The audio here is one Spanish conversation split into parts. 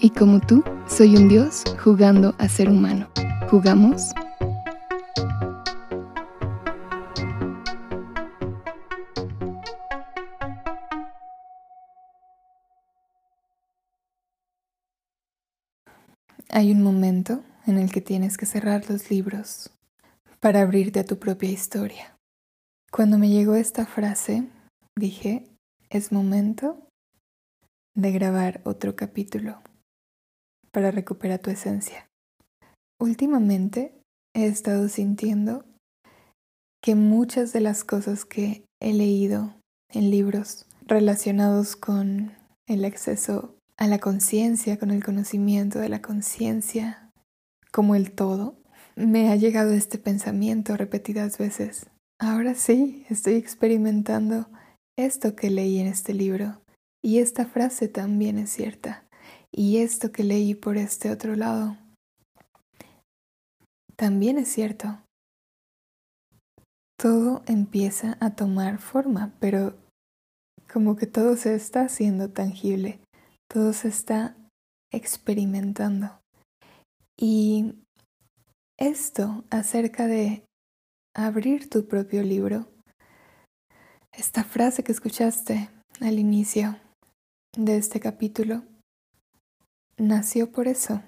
y como tú, soy un dios jugando a ser humano. ¿Jugamos? Hay un momento en el que tienes que cerrar los libros para abrirte a tu propia historia. Cuando me llegó esta frase, dije, es momento de grabar otro capítulo para recuperar tu esencia. Últimamente he estado sintiendo que muchas de las cosas que he leído en libros relacionados con el acceso a la conciencia, con el conocimiento de la conciencia como el todo, me ha llegado este pensamiento repetidas veces. Ahora sí, estoy experimentando esto que leí en este libro y esta frase también es cierta. Y esto que leí por este otro lado también es cierto. Todo empieza a tomar forma, pero como que todo se está haciendo tangible, todo se está experimentando. Y esto acerca de abrir tu propio libro, esta frase que escuchaste al inicio de este capítulo, nació por eso.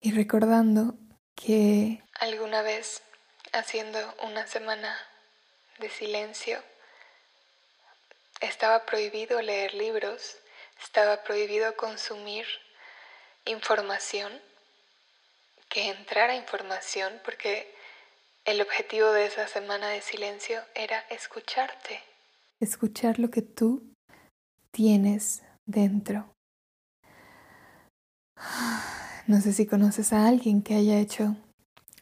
Y recordando que alguna vez, haciendo una semana de silencio, estaba prohibido leer libros, estaba prohibido consumir información, que entrara información, porque el objetivo de esa semana de silencio era escucharte. Escuchar lo que tú tienes dentro. No sé si conoces a alguien que haya hecho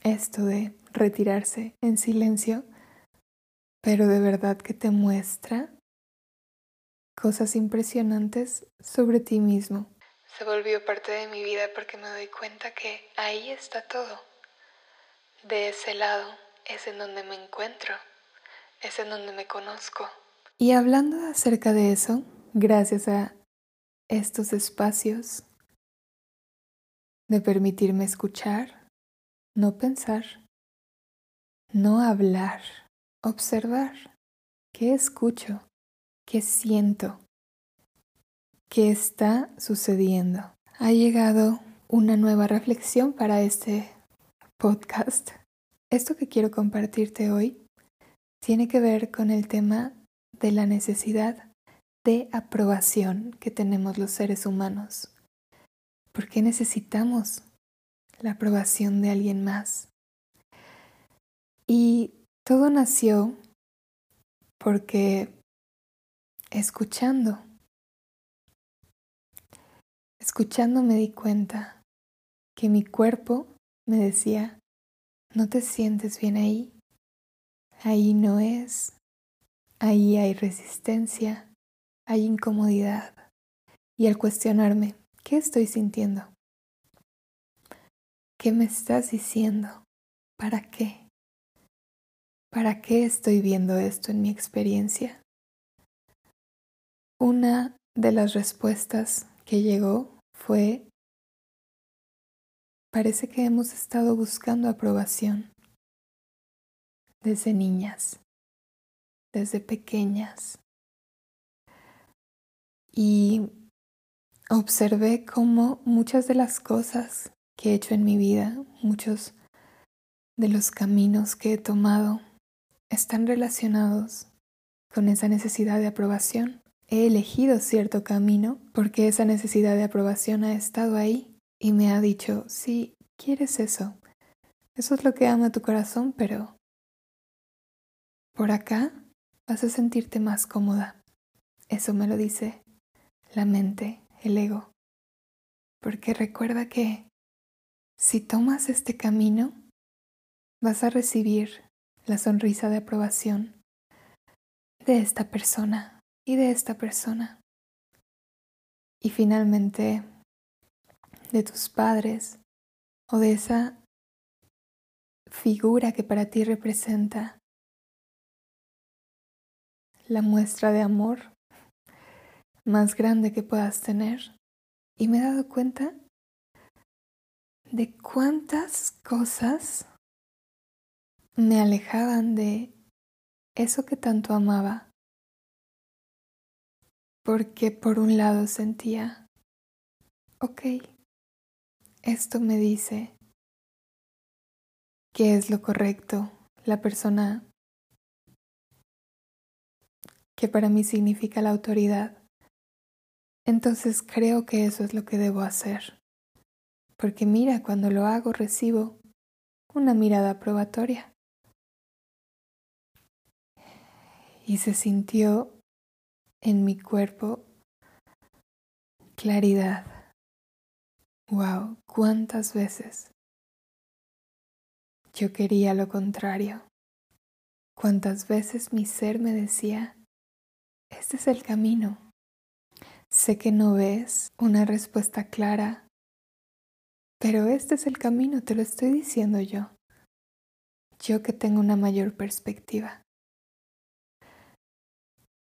esto de retirarse en silencio, pero de verdad que te muestra cosas impresionantes sobre ti mismo. Se volvió parte de mi vida porque me doy cuenta que ahí está todo. De ese lado es en donde me encuentro, es en donde me conozco. Y hablando acerca de eso, gracias a estos espacios de permitirme escuchar, no pensar, no hablar, observar qué escucho, qué siento, qué está sucediendo. Ha llegado una nueva reflexión para este podcast. Esto que quiero compartirte hoy tiene que ver con el tema de la necesidad de aprobación que tenemos los seres humanos. ¿Por qué necesitamos la aprobación de alguien más? Y todo nació porque escuchando, escuchando me di cuenta que mi cuerpo me decía, no te sientes bien ahí, ahí no es, ahí hay resistencia, hay incomodidad. Y al cuestionarme, ¿Qué estoy sintiendo? ¿Qué me estás diciendo? ¿Para qué? ¿Para qué estoy viendo esto en mi experiencia? Una de las respuestas que llegó fue, parece que hemos estado buscando aprobación desde niñas, desde pequeñas. Y observé cómo muchas de las cosas que he hecho en mi vida, muchos de los caminos que he tomado, están relacionados con esa necesidad de aprobación. He elegido cierto camino porque esa necesidad de aprobación ha estado ahí y me ha dicho, sí, quieres eso. Eso es lo que ama tu corazón, pero por acá vas a sentirte más cómoda. Eso me lo dice la mente el ego. porque recuerda que si tomas este camino, vas a recibir la sonrisa de aprobación de esta persona y de esta persona. Y finalmente, de tus padres o de esa figura que para ti representa la muestra de amor más grande que puedas tener. Y me he dado cuenta de cuántas cosas me alejaban de eso que tanto amaba. Porque por un lado sentía, ok, esto me dice que es lo correcto, la persona que para mí significa la autoridad. Entonces creo que eso es lo que debo hacer. Porque mira, cuando lo hago recibo una mirada probatoria. Y se sintió en mi cuerpo claridad. Wow, cuántas veces yo quería lo contrario. Cuántas veces mi ser me decía, este es el camino. Sé que no ves una respuesta clara, pero este es el camino, te lo estoy diciendo yo. Yo que tengo una mayor perspectiva.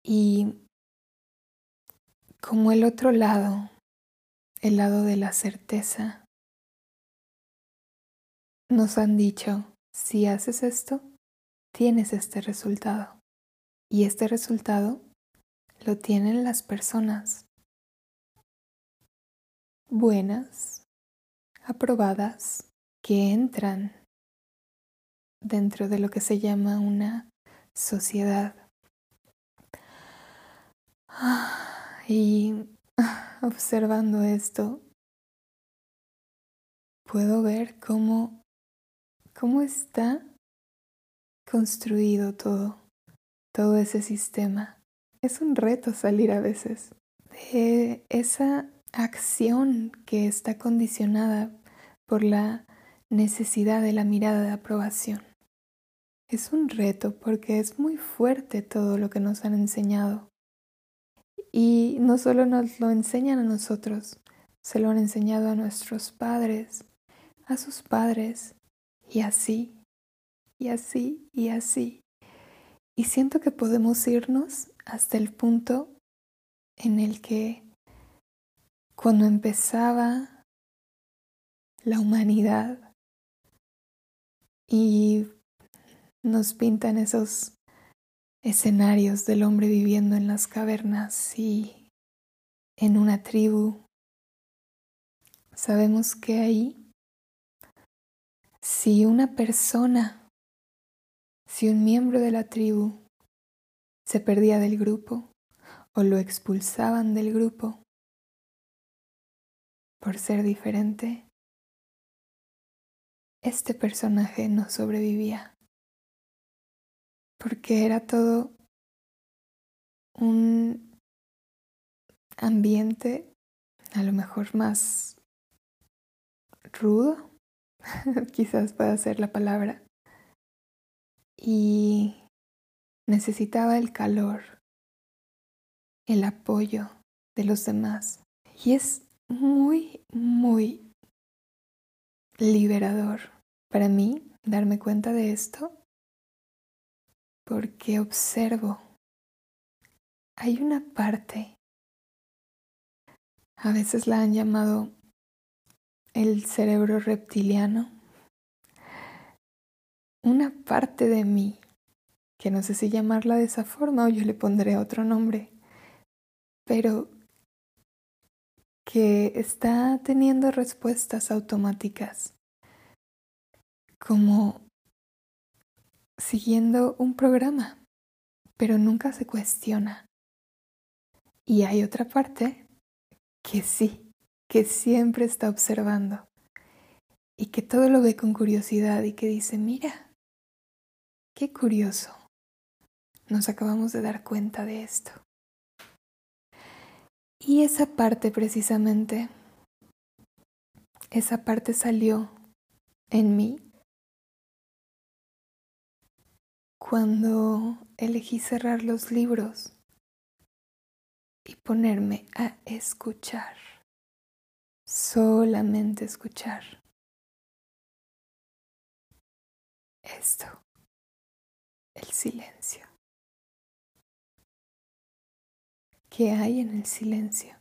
Y como el otro lado, el lado de la certeza, nos han dicho, si haces esto, tienes este resultado. Y este resultado lo tienen las personas buenas, aprobadas, que entran dentro de lo que se llama una sociedad. Y observando esto, puedo ver cómo, cómo está construido todo, todo ese sistema. Es un reto salir a veces de esa acción que está condicionada por la necesidad de la mirada de aprobación. Es un reto porque es muy fuerte todo lo que nos han enseñado. Y no solo nos lo enseñan a nosotros, se lo han enseñado a nuestros padres, a sus padres, y así, y así, y así. Y siento que podemos irnos hasta el punto en el que cuando empezaba la humanidad y nos pintan esos escenarios del hombre viviendo en las cavernas y en una tribu, sabemos que ahí, si una persona, si un miembro de la tribu se perdía del grupo o lo expulsaban del grupo por ser diferente, este personaje no sobrevivía, porque era todo un ambiente a lo mejor más rudo, quizás pueda ser la palabra, y necesitaba el calor, el apoyo de los demás. Y es muy, muy liberador para mí darme cuenta de esto porque observo, hay una parte, a veces la han llamado el cerebro reptiliano, una parte de mí que no sé si llamarla de esa forma o yo le pondré otro nombre, pero que está teniendo respuestas automáticas, como siguiendo un programa, pero nunca se cuestiona. Y hay otra parte que sí, que siempre está observando y que todo lo ve con curiosidad y que dice, mira, qué curioso nos acabamos de dar cuenta de esto. Y esa parte precisamente esa parte salió en mí cuando elegí cerrar los libros y ponerme a escuchar, solamente escuchar. Esto, el silencio. ¿Qué hay en el silencio?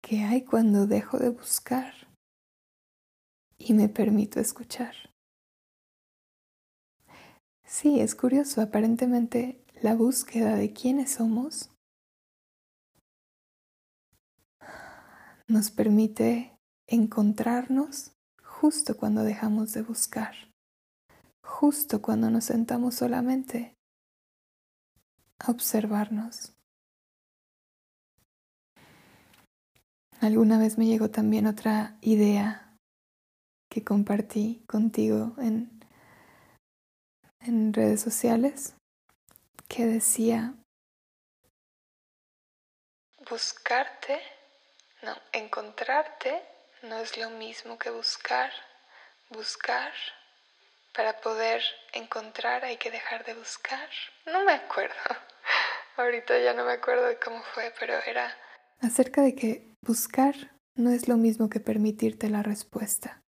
¿Qué hay cuando dejo de buscar y me permito escuchar? Sí, es curioso, aparentemente la búsqueda de quiénes somos nos permite encontrarnos justo cuando dejamos de buscar, justo cuando nos sentamos solamente observarnos. Alguna vez me llegó también otra idea que compartí contigo en en redes sociales que decía, buscarte, no, encontrarte no es lo mismo que buscar, buscar. Para poder encontrar hay que dejar de buscar. No me acuerdo. Ahorita ya no me acuerdo de cómo fue, pero era acerca de que buscar no es lo mismo que permitirte la respuesta.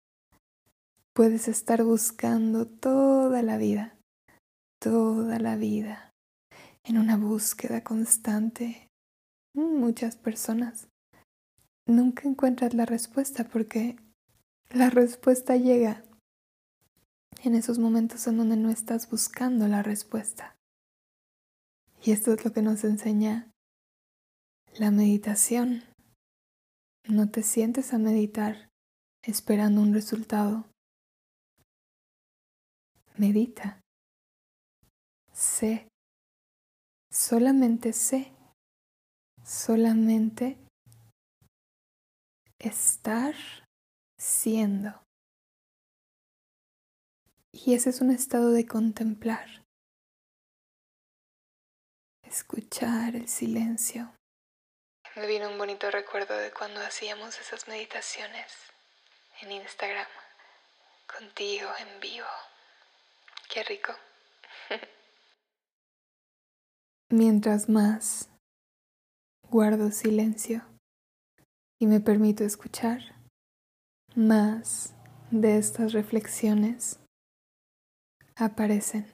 Puedes estar buscando toda la vida, toda la vida en una búsqueda constante. Muchas personas nunca encuentras la respuesta porque la respuesta llega en esos momentos en donde no estás buscando la respuesta. Y esto es lo que nos enseña la meditación. No te sientes a meditar esperando un resultado. Medita sé, solamente sé, solamente estar siendo. Y ese es un estado de contemplar, escuchar el silencio. Me vino un bonito recuerdo de cuando hacíamos esas meditaciones en Instagram, contigo en vivo. Qué rico. Mientras más guardo silencio y me permito escuchar, más de estas reflexiones aparecen.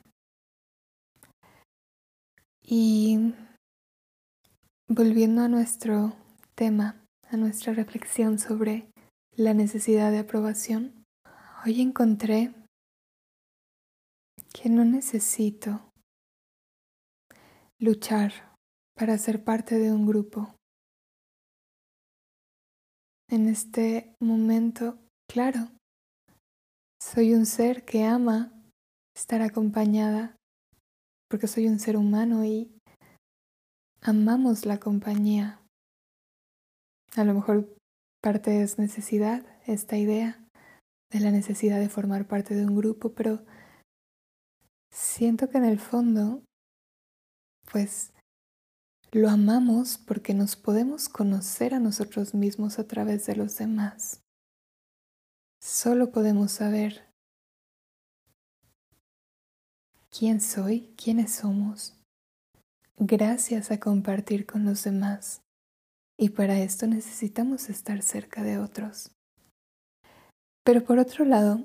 Y volviendo a nuestro tema, a nuestra reflexión sobre la necesidad de aprobación, hoy encontré que no necesito luchar para ser parte de un grupo. En este momento, claro, soy un ser que ama estar acompañada porque soy un ser humano y amamos la compañía. A lo mejor parte es necesidad, esta idea de la necesidad de formar parte de un grupo, pero siento que en el fondo pues lo amamos porque nos podemos conocer a nosotros mismos a través de los demás. Solo podemos saber quién soy, quiénes somos, gracias a compartir con los demás. Y para esto necesitamos estar cerca de otros. Pero por otro lado,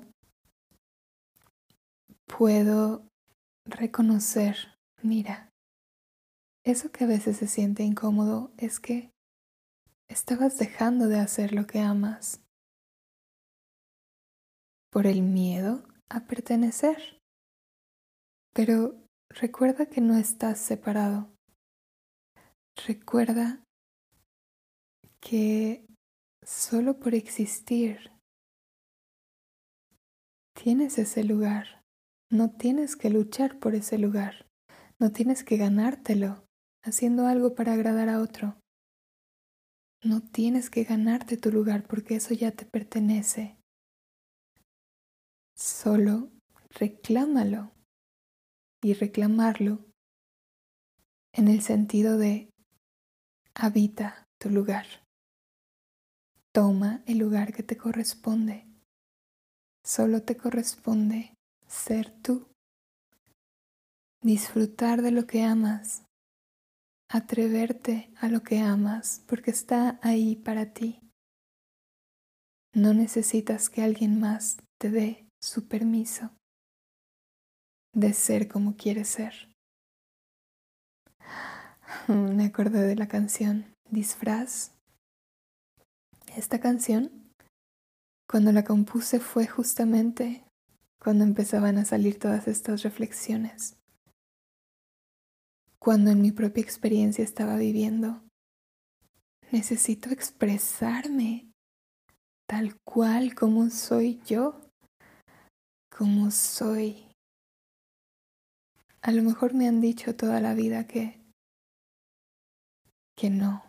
puedo reconocer, mira, eso que a veces se siente incómodo es que estabas dejando de hacer lo que amas por el miedo a pertenecer. Pero recuerda que no estás separado. Recuerda que solo por existir tienes ese lugar. No tienes que luchar por ese lugar. No tienes que ganártelo haciendo algo para agradar a otro. No tienes que ganarte tu lugar porque eso ya te pertenece. Solo reclámalo y reclamarlo en el sentido de habita tu lugar. Toma el lugar que te corresponde. Solo te corresponde ser tú. Disfrutar de lo que amas. Atreverte a lo que amas porque está ahí para ti. No necesitas que alguien más te dé su permiso de ser como quieres ser. Me acordé de la canción Disfraz. Esta canción, cuando la compuse, fue justamente cuando empezaban a salir todas estas reflexiones. Cuando en mi propia experiencia estaba viviendo, necesito expresarme tal cual como soy yo, como soy. A lo mejor me han dicho toda la vida que que no,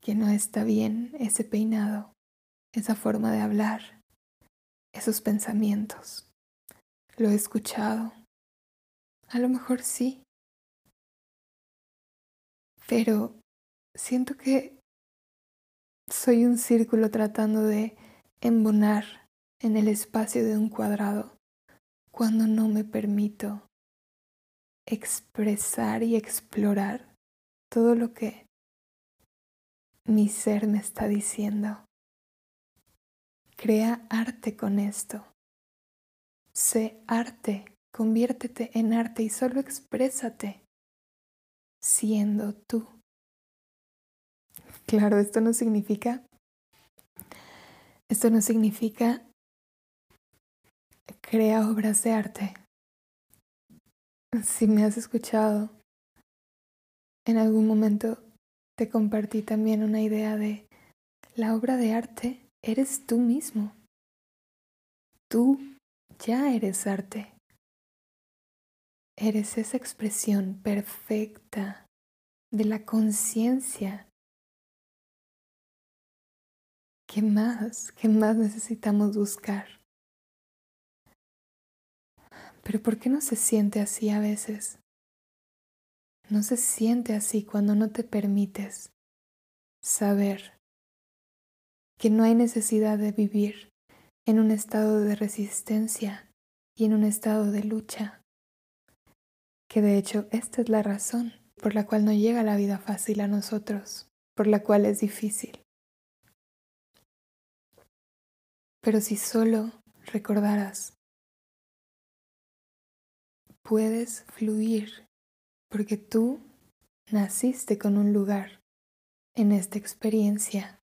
que no está bien ese peinado, esa forma de hablar, esos pensamientos. Lo he escuchado. A lo mejor sí. Pero siento que soy un círculo tratando de embonar en el espacio de un cuadrado cuando no me permito expresar y explorar todo lo que mi ser me está diciendo. Crea arte con esto. Sé arte, conviértete en arte y solo exprésate siendo tú. Claro, esto no significa, esto no significa crea obras de arte. Si me has escuchado en algún momento te compartí también una idea de la obra de arte eres tú mismo. Tú ya eres arte. Eres esa expresión perfecta de la conciencia. ¿Qué más? ¿Qué más necesitamos buscar? Pero ¿por qué no se siente así a veces? no se siente así cuando no te permites saber que no hay necesidad de vivir en un estado de resistencia y en un estado de lucha. Que de hecho esta es la razón por la cual no llega la vida fácil a nosotros, por la cual es difícil. Pero si solo recordaras, puedes fluir porque tú naciste con un lugar en esta experiencia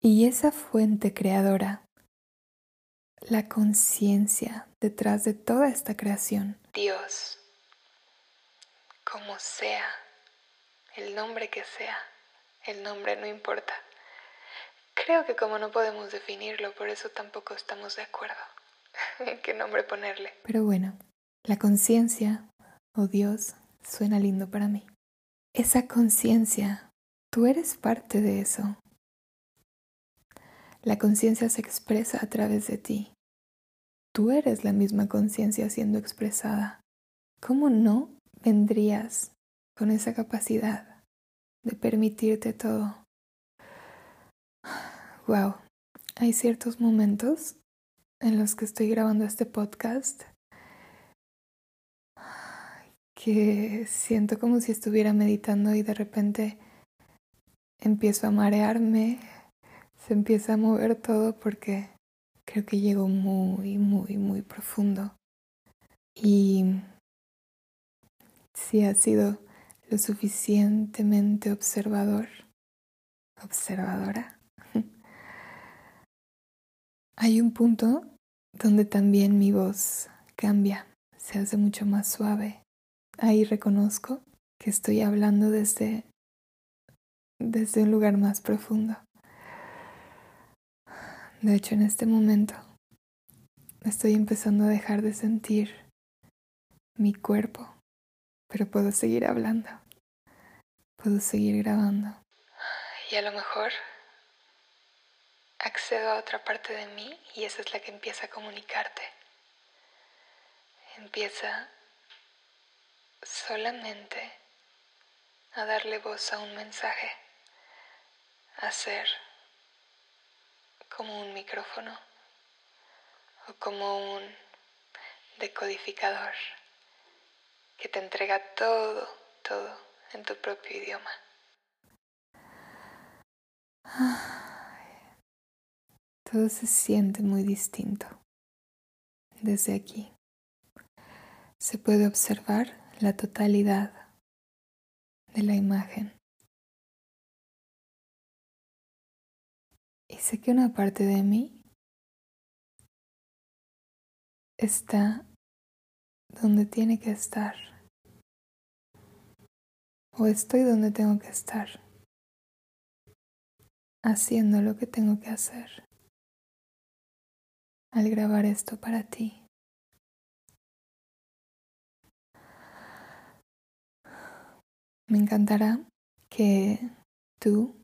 y esa fuente creadora, la conciencia detrás de toda esta creación. Dios, como sea, el nombre que sea, el nombre no importa. Creo que como no podemos definirlo, por eso tampoco estamos de acuerdo en qué nombre ponerle. Pero bueno, la conciencia o Dios suena lindo para mí. Esa conciencia, tú eres parte de eso. La conciencia se expresa a través de ti. Tú eres la misma conciencia siendo expresada. ¿Cómo no vendrías con esa capacidad de permitirte todo? Wow, hay ciertos momentos en los que estoy grabando este podcast que siento como si estuviera meditando y de repente empiezo a marearme, se empieza a mover todo porque creo que llego muy, muy, muy profundo. Y si ha sido lo suficientemente observador, observadora, hay un punto donde también mi voz cambia, se hace mucho más suave ahí reconozco que estoy hablando desde, desde un lugar más profundo. De hecho, en este momento estoy empezando a dejar de sentir mi cuerpo, pero puedo seguir hablando, puedo seguir grabando. Y a lo mejor accedo a otra parte de mí y esa es la que empieza a comunicarte. Empieza solamente a darle voz a un mensaje, a ser como un micrófono o como un decodificador que te entrega todo, todo en tu propio idioma. Todo se siente muy distinto. Desde aquí se puede observar la totalidad de la imagen. Y sé que una parte de mí está donde tiene que estar. O estoy donde tengo que estar. Haciendo lo que tengo que hacer. Al grabar esto para ti. Me encantará que tú,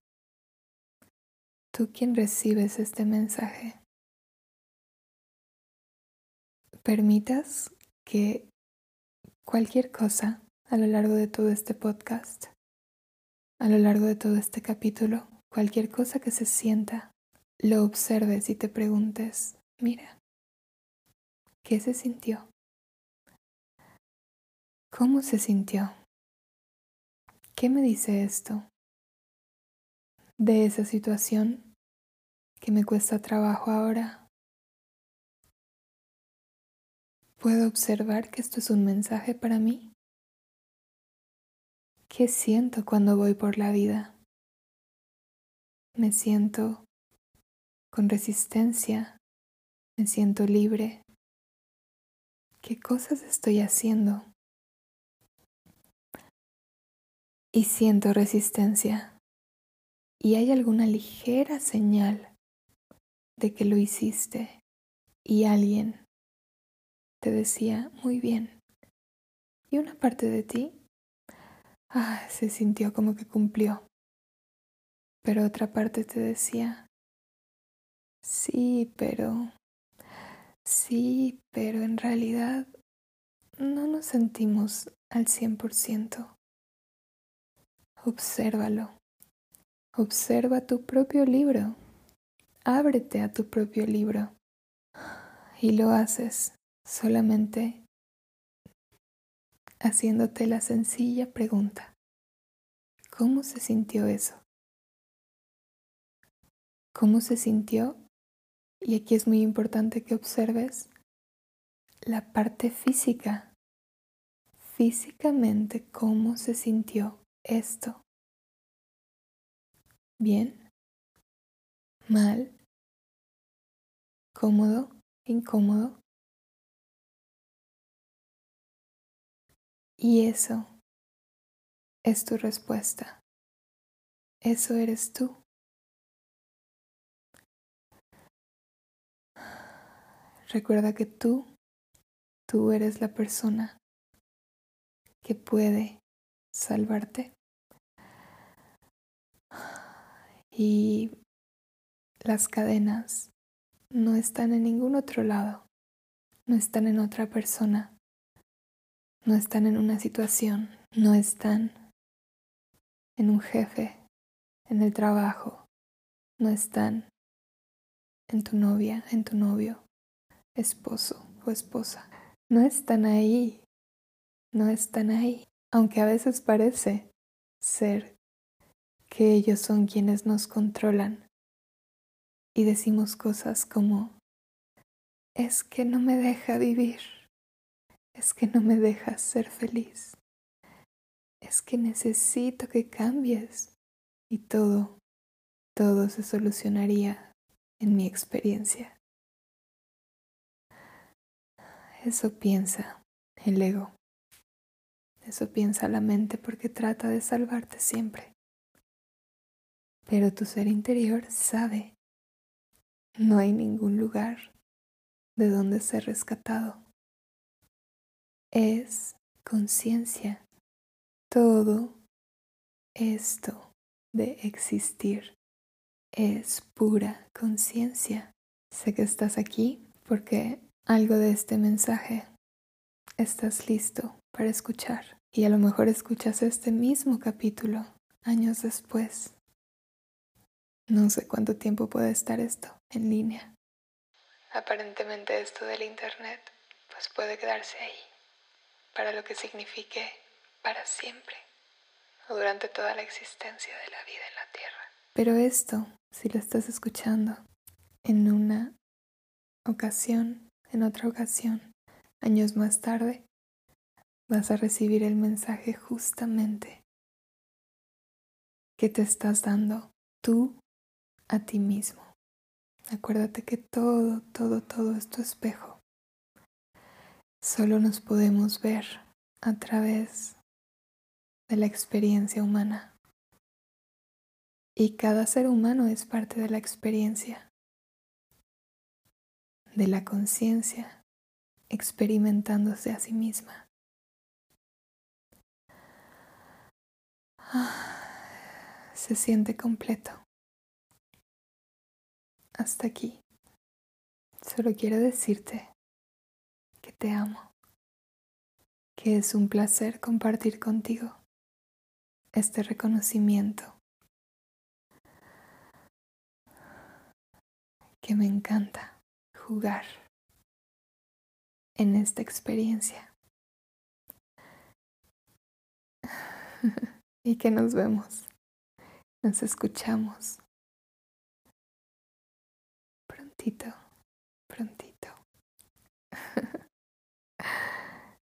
tú quien recibes este mensaje, permitas que cualquier cosa a lo largo de todo este podcast, a lo largo de todo este capítulo, cualquier cosa que se sienta, lo observes y te preguntes, mira, ¿qué se sintió? ¿Cómo se sintió? ¿Qué me dice esto? De esa situación que me cuesta trabajo ahora ¿Puedo observar que esto es un mensaje para mí? ¿Qué siento cuando voy por la vida? Me siento con resistencia, me siento libre. ¿Qué cosas estoy haciendo? Y siento resistencia. ¿Y hay alguna ligera señal de que lo hiciste y alguien te decía, muy bien. Y una parte de ti, ah, se sintió como que cumplió. Pero otra parte te decía, sí, pero, sí, pero en realidad no nos sentimos al cien por ciento. Obsérvalo. Observa tu propio libro. Ábrete a tu propio libro. Y lo haces solamente haciéndote la sencilla pregunta, ¿cómo se sintió eso? ¿Cómo se sintió? Y aquí es muy importante que observes la parte física, físicamente cómo se sintió esto. ¿Bien? ¿Mal? ¿Cómodo? ¿Incómodo? Y eso es tu respuesta. Eso eres tú. Recuerda que tú, tú eres la persona que puede salvarte. Y las cadenas no están en ningún otro lado, no están en otra persona, no están en una situación, no están en un jefe, en el trabajo, no están en tu novia, en tu novio, esposo o esposa. No están ahí, no están ahí, aunque a veces parece ser que ellos son quienes nos controlan y decimos cosas como, es que no me deja vivir es que no me dejas ser feliz. Es que necesito que cambies. Y todo, todo se solucionaría en mi experiencia. Eso piensa el ego. Eso piensa la mente porque trata de salvarte siempre. Pero tu ser interior sabe. No hay ningún lugar de donde ser rescatado es conciencia. Todo esto de existir es pura conciencia. Sé que estás aquí porque algo de este mensaje estás listo para escuchar. Y a lo mejor escuchas este mismo capítulo años después. No sé cuánto tiempo puede estar esto en línea. Aparentemente esto del Internet pues puede quedarse ahí, para lo que signifique para siempre o durante toda la existencia de la vida en la Tierra. Pero esto, si lo estás escuchando en una ocasión, en otra ocasión, años más tarde, vas a recibir el mensaje justamente que te estás dando tú a ti mismo. Acuérdate que todo, todo, todo es tu espejo. Solo nos podemos ver a través de la experiencia humana. Y cada ser humano es parte de la experiencia, de la conciencia, experimentándose a sí misma. se siente completo hasta aquí. Solo quiero decirte que te amo, que es un placer compartir contigo este reconocimiento, que me encanta jugar en esta experiencia y que nos vemos, nos escuchamos prontito, prontito.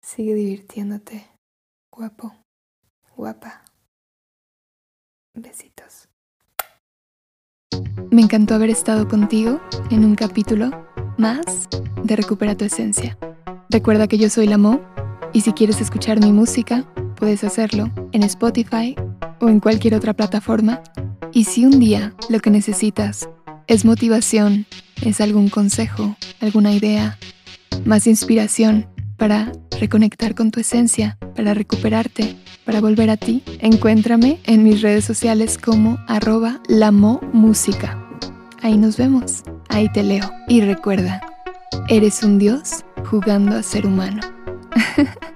Sigue divirtiéndote, guapo, guapa. Besitos. Me encantó haber estado contigo en un capítulo más de Recupera tu Esencia. Recuerda que yo soy la Mo y si quieres escuchar mi música, puedes hacerlo en Spotify o en cualquier otra plataforma. Y si un día lo que necesitas es motivación, es algún consejo, alguna idea, más inspiración para reconectar con tu esencia, para recuperarte, para volver a ti, encuéntrame en mis redes sociales como arroba música. Ahí nos vemos, ahí te leo. Y recuerda, eres un dios jugando a ser humano.